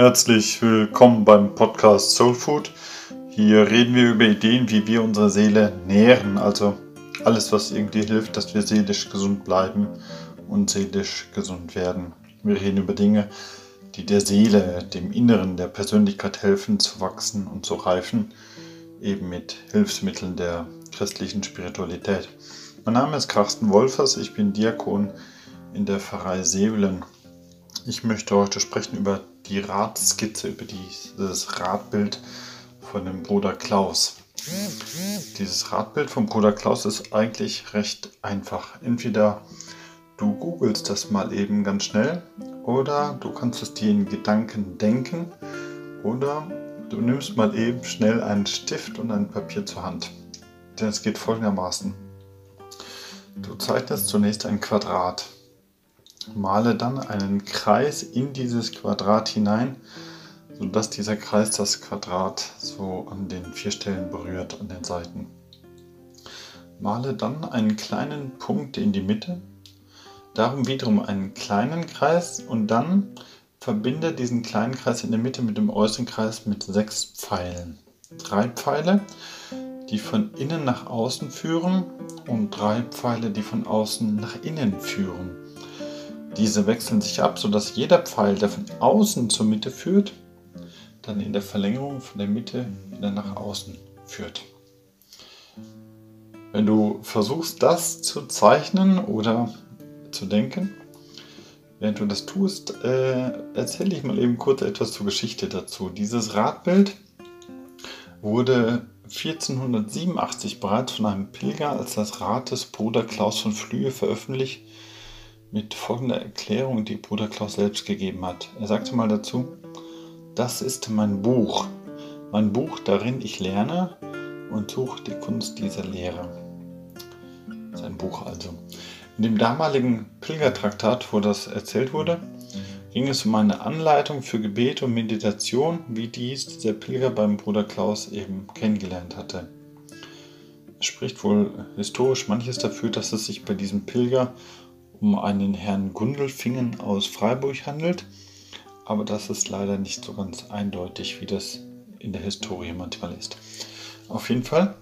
Herzlich willkommen beim Podcast Soul Food. Hier reden wir über Ideen, wie wir unsere Seele nähren, also alles, was irgendwie hilft, dass wir seelisch gesund bleiben und seelisch gesund werden. Wir reden über Dinge, die der Seele, dem Inneren der Persönlichkeit helfen zu wachsen und zu reifen, eben mit Hilfsmitteln der christlichen Spiritualität. Mein Name ist Carsten Wolfers, ich bin Diakon in der Pfarrei Sevelen. Ich möchte heute sprechen über die Radskizze, über dieses Radbild von dem Bruder Klaus. Dieses Radbild vom Bruder Klaus ist eigentlich recht einfach. Entweder du googelst das mal eben ganz schnell oder du kannst es dir in Gedanken denken oder du nimmst mal eben schnell einen Stift und ein Papier zur Hand. Denn es geht folgendermaßen. Du zeichnest zunächst ein Quadrat. Male dann einen Kreis in dieses Quadrat hinein, sodass dieser Kreis das Quadrat so an den vier Stellen berührt, an den Seiten. Male dann einen kleinen Punkt in die Mitte, darum wiederum einen kleinen Kreis und dann verbinde diesen kleinen Kreis in der Mitte mit dem äußeren Kreis mit sechs Pfeilen. Drei Pfeile, die von innen nach außen führen und drei Pfeile, die von außen nach innen führen. Diese wechseln sich ab, sodass jeder Pfeil, der von außen zur Mitte führt, dann in der Verlängerung von der Mitte wieder nach außen führt. Wenn du versuchst, das zu zeichnen oder zu denken, während du das tust, äh, erzähle ich mal eben kurz etwas zur Geschichte dazu. Dieses Radbild wurde 1487 bereits von einem Pilger als das Rad des Bruder Klaus von Flühe veröffentlicht mit folgender Erklärung, die Bruder Klaus selbst gegeben hat. Er sagte mal dazu, das ist mein Buch, mein Buch, darin ich lerne und suche die Kunst dieser Lehre. Sein Buch also. In dem damaligen Pilgertraktat, wo das erzählt wurde, ging es um eine Anleitung für Gebet und Meditation, wie dies der Pilger beim Bruder Klaus eben kennengelernt hatte. Es spricht wohl historisch manches dafür, dass es sich bei diesem Pilger um einen Herrn Gundelfingen aus Freiburg handelt, aber das ist leider nicht so ganz eindeutig, wie das in der Historie manchmal ist. Auf jeden Fall,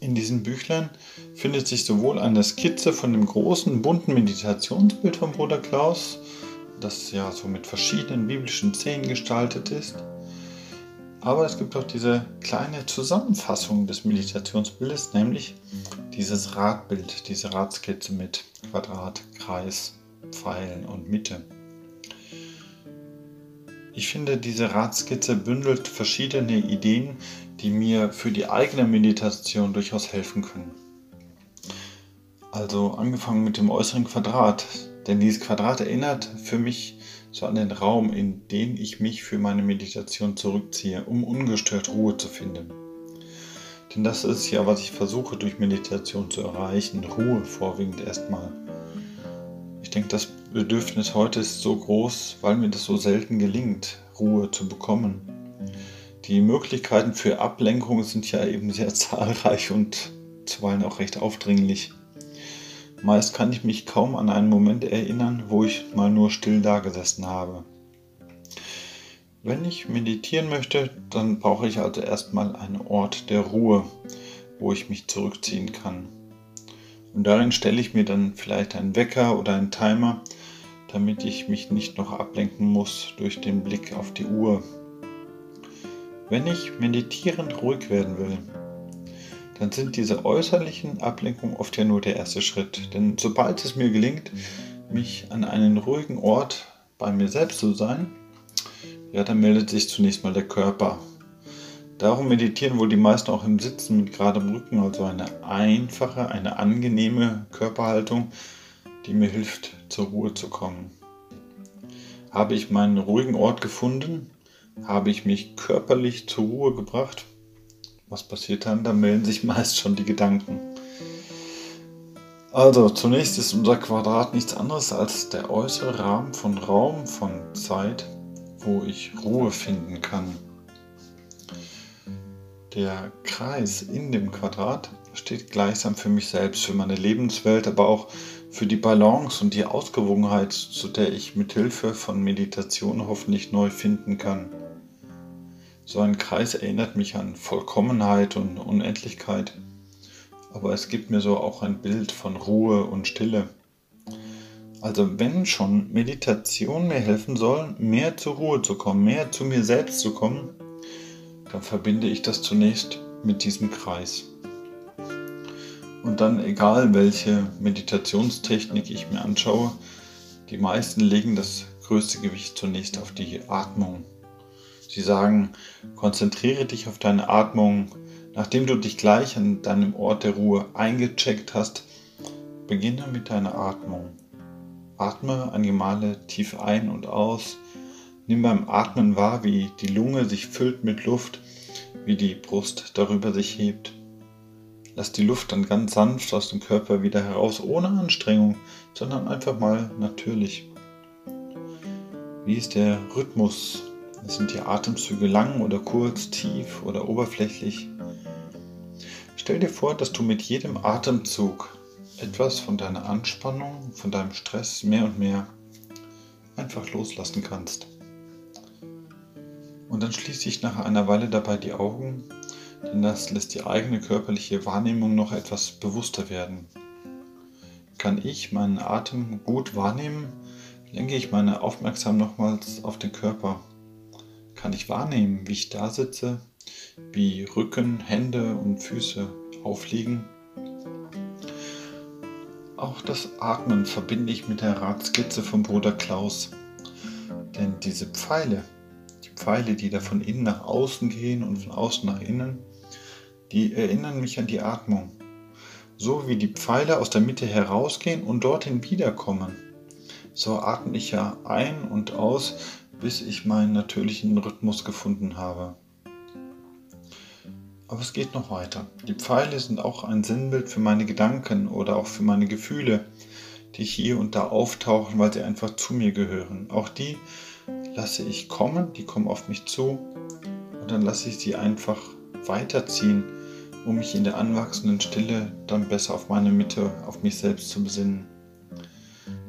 in diesem Büchlein findet sich sowohl eine Skizze von dem großen bunten Meditationsbild von Bruder Klaus, das ja so mit verschiedenen biblischen Szenen gestaltet ist, aber es gibt auch diese kleine Zusammenfassung des Meditationsbildes, nämlich dieses Radbild, diese Radskizze mit Quadrat, Kreis, Pfeilen und Mitte. Ich finde, diese Radskizze bündelt verschiedene Ideen, die mir für die eigene Meditation durchaus helfen können. Also angefangen mit dem äußeren Quadrat, denn dieses Quadrat erinnert für mich so an den Raum, in den ich mich für meine Meditation zurückziehe, um ungestört Ruhe zu finden. Denn das ist ja, was ich versuche durch Meditation zu erreichen, Ruhe vorwiegend erstmal. Ich denke, das Bedürfnis heute ist so groß, weil mir das so selten gelingt, Ruhe zu bekommen. Die Möglichkeiten für Ablenkung sind ja eben sehr zahlreich und zuweilen auch recht aufdringlich. Meist kann ich mich kaum an einen Moment erinnern, wo ich mal nur still dagesessen habe. Wenn ich meditieren möchte, dann brauche ich also erstmal einen Ort der Ruhe, wo ich mich zurückziehen kann. Und darin stelle ich mir dann vielleicht einen Wecker oder einen Timer, damit ich mich nicht noch ablenken muss durch den Blick auf die Uhr. Wenn ich meditierend ruhig werden will, dann sind diese äußerlichen Ablenkungen oft ja nur der erste Schritt. Denn sobald es mir gelingt, mich an einen ruhigen Ort bei mir selbst zu sein, ja, dann meldet sich zunächst mal der Körper. Darum meditieren wohl die meisten auch im Sitzen mit geradem Rücken, also eine einfache, eine angenehme Körperhaltung, die mir hilft, zur Ruhe zu kommen. Habe ich meinen ruhigen Ort gefunden? Habe ich mich körperlich zur Ruhe gebracht? Was passiert dann? Da melden sich meist schon die Gedanken. Also, zunächst ist unser Quadrat nichts anderes als der äußere Rahmen von Raum, von Zeit, wo ich Ruhe finden kann. Der Kreis in dem Quadrat steht gleichsam für mich selbst, für meine Lebenswelt, aber auch für die Balance und die Ausgewogenheit, zu der ich mit Hilfe von Meditation hoffentlich neu finden kann. So ein Kreis erinnert mich an Vollkommenheit und Unendlichkeit, aber es gibt mir so auch ein Bild von Ruhe und Stille. Also wenn schon Meditation mir helfen soll, mehr zur Ruhe zu kommen, mehr zu mir selbst zu kommen, dann verbinde ich das zunächst mit diesem Kreis. Und dann egal welche Meditationstechnik ich mir anschaue, die meisten legen das größte Gewicht zunächst auf die Atmung. Sie sagen, konzentriere dich auf deine Atmung. Nachdem du dich gleich an deinem Ort der Ruhe eingecheckt hast, beginne mit deiner Atmung. Atme einige Male tief ein und aus. Nimm beim Atmen wahr, wie die Lunge sich füllt mit Luft, wie die Brust darüber sich hebt. Lass die Luft dann ganz sanft aus dem Körper wieder heraus, ohne Anstrengung, sondern einfach mal natürlich. Wie ist der Rhythmus? Sind die Atemzüge lang oder kurz, tief oder oberflächlich? Stell dir vor, dass du mit jedem Atemzug etwas von deiner Anspannung, von deinem Stress mehr und mehr einfach loslassen kannst. Und dann schließe ich nach einer Weile dabei die Augen denn das lässt die eigene körperliche Wahrnehmung noch etwas bewusster werden. Kann ich meinen Atem gut wahrnehmen, lenke ich meine Aufmerksamkeit nochmals auf den Körper. Kann ich wahrnehmen, wie ich da sitze, wie Rücken, Hände und Füße aufliegen. Auch das Atmen verbinde ich mit der Radskizze vom Bruder Klaus. Denn diese Pfeile, die Pfeile, die da von innen nach außen gehen und von außen nach innen, die erinnern mich an die Atmung. So wie die Pfeile aus der Mitte herausgehen und dorthin wiederkommen. So atme ich ja ein und aus, bis ich meinen natürlichen Rhythmus gefunden habe. Aber es geht noch weiter. Die Pfeile sind auch ein Sinnbild für meine Gedanken oder auch für meine Gefühle, die hier und da auftauchen, weil sie einfach zu mir gehören. Auch die lasse ich kommen, die kommen auf mich zu und dann lasse ich sie einfach weiterziehen, um mich in der anwachsenden Stille dann besser auf meine Mitte, auf mich selbst zu besinnen.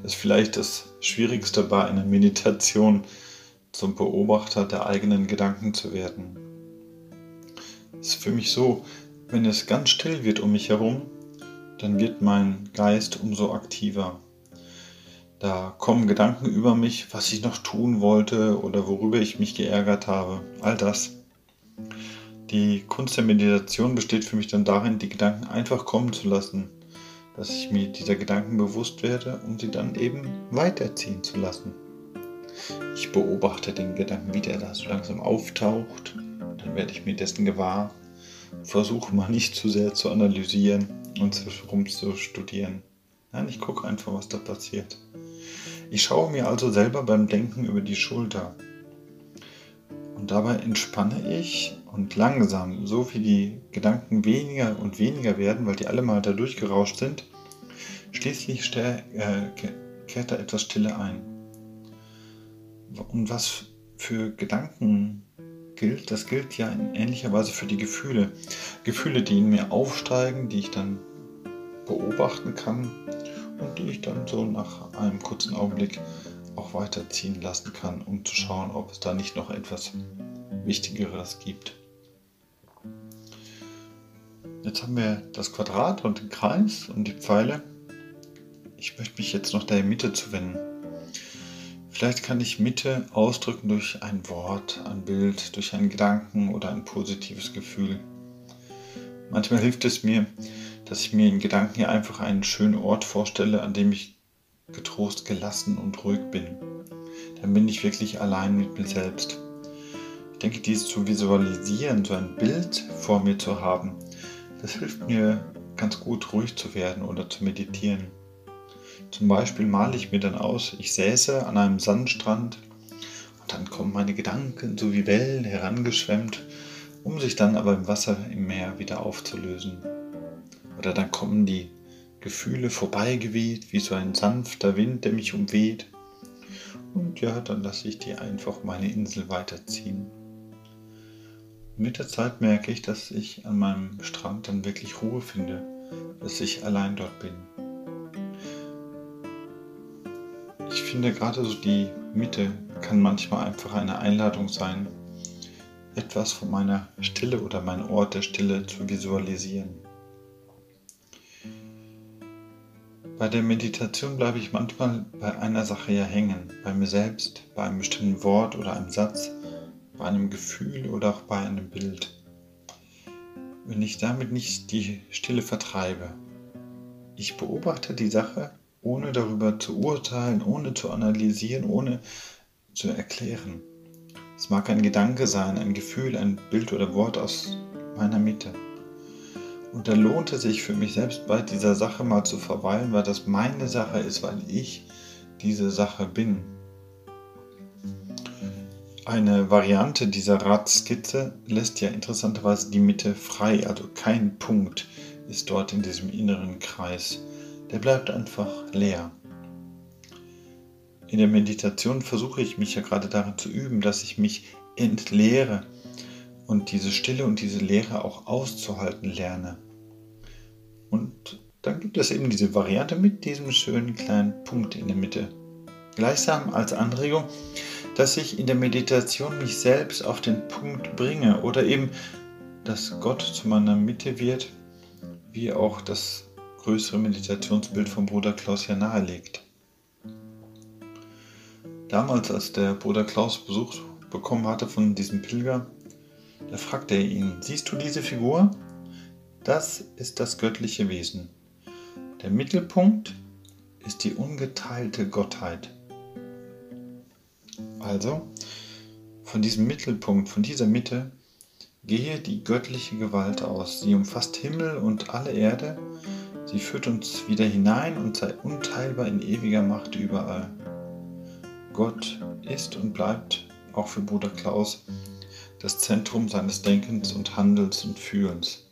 Das ist vielleicht das Schwierigste bei einer Meditation, zum Beobachter der eigenen Gedanken zu werden. Ist für mich so, wenn es ganz still wird um mich herum, dann wird mein Geist umso aktiver. Da kommen Gedanken über mich, was ich noch tun wollte oder worüber ich mich geärgert habe. All das. Die Kunst der Meditation besteht für mich dann darin, die Gedanken einfach kommen zu lassen, dass ich mir dieser Gedanken bewusst werde, um sie dann eben weiterziehen zu lassen. Ich beobachte den Gedanken, wie der da so langsam auftaucht, werde ich mir dessen gewahr, versuche mal nicht zu sehr zu analysieren und rum zu studieren. Nein, ich gucke einfach, was da passiert. Ich schaue mir also selber beim Denken über die Schulter. Und dabei entspanne ich und langsam, so wie die Gedanken weniger und weniger werden, weil die alle mal da durchgerauscht sind, schließlich äh, kehrt da etwas Stille ein. Und was für Gedanken gilt, das gilt ja in ähnlicher Weise für die Gefühle. Gefühle, die in mir aufsteigen, die ich dann beobachten kann und die ich dann so nach einem kurzen Augenblick auch weiterziehen lassen kann, um zu schauen, ob es da nicht noch etwas Wichtigeres gibt. Jetzt haben wir das Quadrat und den Kreis und die Pfeile. Ich möchte mich jetzt noch der Mitte zuwenden. Vielleicht kann ich Mitte ausdrücken durch ein Wort, ein Bild, durch einen Gedanken oder ein positives Gefühl. Manchmal hilft es mir, dass ich mir in Gedanken hier einfach einen schönen Ort vorstelle, an dem ich getrost gelassen und ruhig bin. Dann bin ich wirklich allein mit mir selbst. Ich denke, dies zu visualisieren, so ein Bild vor mir zu haben, das hilft mir ganz gut ruhig zu werden oder zu meditieren. Zum Beispiel male ich mir dann aus, ich säße an einem Sandstrand und dann kommen meine Gedanken so wie Wellen herangeschwemmt, um sich dann aber im Wasser im Meer wieder aufzulösen. Oder dann kommen die Gefühle vorbeigeweht, wie so ein sanfter Wind, der mich umweht. Und ja, dann lasse ich die einfach meine Insel weiterziehen. Mit der Zeit merke ich, dass ich an meinem Strand dann wirklich Ruhe finde, dass ich allein dort bin. Finde gerade so die Mitte kann manchmal einfach eine Einladung sein, etwas von meiner Stille oder meinem Ort der Stille zu visualisieren. Bei der Meditation bleibe ich manchmal bei einer Sache ja hängen, bei mir selbst, bei einem bestimmten Wort oder einem Satz, bei einem Gefühl oder auch bei einem Bild. Wenn ich damit nicht die Stille vertreibe, ich beobachte die Sache, ohne darüber zu urteilen, ohne zu analysieren, ohne zu erklären. Es mag ein Gedanke sein, ein Gefühl, ein Bild oder Wort aus meiner Mitte. Und da lohnt es sich für mich selbst bei dieser Sache mal zu verweilen, weil das meine Sache ist, weil ich diese Sache bin. Eine Variante dieser Radskizze lässt ja interessanterweise die Mitte frei, also kein Punkt ist dort in diesem inneren Kreis. Der bleibt einfach leer. In der Meditation versuche ich mich ja gerade darin zu üben, dass ich mich entleere und diese Stille und diese Leere auch auszuhalten lerne. Und dann gibt es eben diese Variante mit diesem schönen kleinen Punkt in der Mitte. Gleichsam als Anregung, dass ich in der Meditation mich selbst auf den Punkt bringe oder eben, dass Gott zu meiner Mitte wird wie auch das größere Meditationsbild vom Bruder Klaus ja nahelegt. Damals, als der Bruder Klaus Besuch bekommen hatte von diesem Pilger, da fragte er ihn, siehst du diese Figur? Das ist das göttliche Wesen. Der Mittelpunkt ist die ungeteilte Gottheit. Also, von diesem Mittelpunkt, von dieser Mitte, Gehe die göttliche Gewalt aus. Sie umfasst Himmel und alle Erde. Sie führt uns wieder hinein und sei unteilbar in ewiger Macht überall. Gott ist und bleibt auch für Bruder Klaus das Zentrum seines Denkens und Handelns und Fühlens.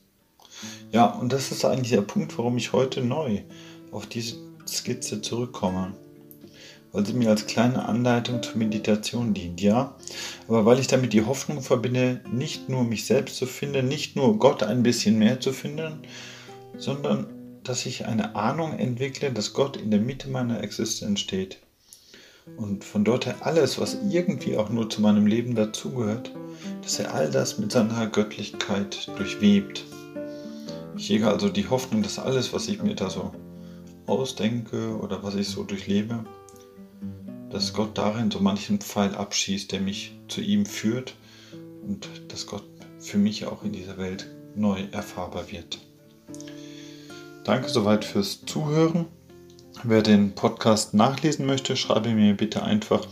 Ja, und das ist eigentlich der Punkt, warum ich heute neu auf diese Skizze zurückkomme weil sie mir als kleine Anleitung zur Meditation dient, ja. Aber weil ich damit die Hoffnung verbinde, nicht nur mich selbst zu finden, nicht nur Gott ein bisschen mehr zu finden, sondern dass ich eine Ahnung entwickle, dass Gott in der Mitte meiner Existenz steht. Und von dort her alles, was irgendwie auch nur zu meinem Leben dazugehört, dass er all das mit seiner Göttlichkeit durchwebt. Ich hege also die Hoffnung, dass alles, was ich mir da so ausdenke oder was ich so durchlebe, dass Gott darin so manchen Pfeil abschießt, der mich zu ihm führt und dass Gott für mich auch in dieser Welt neu erfahrbar wird. Danke soweit fürs Zuhören. Wer den Podcast nachlesen möchte, schreibe mir bitte einfach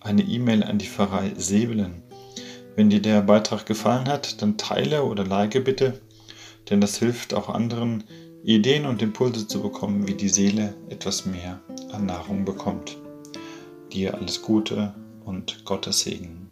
eine E-Mail an die Pfarrei Sebelen. Wenn dir der Beitrag gefallen hat, dann teile oder like bitte, denn das hilft auch anderen, Ideen und Impulse zu bekommen, wie die Seele etwas mehr an Nahrung bekommt. Dir alles Gute und Gottes Segen.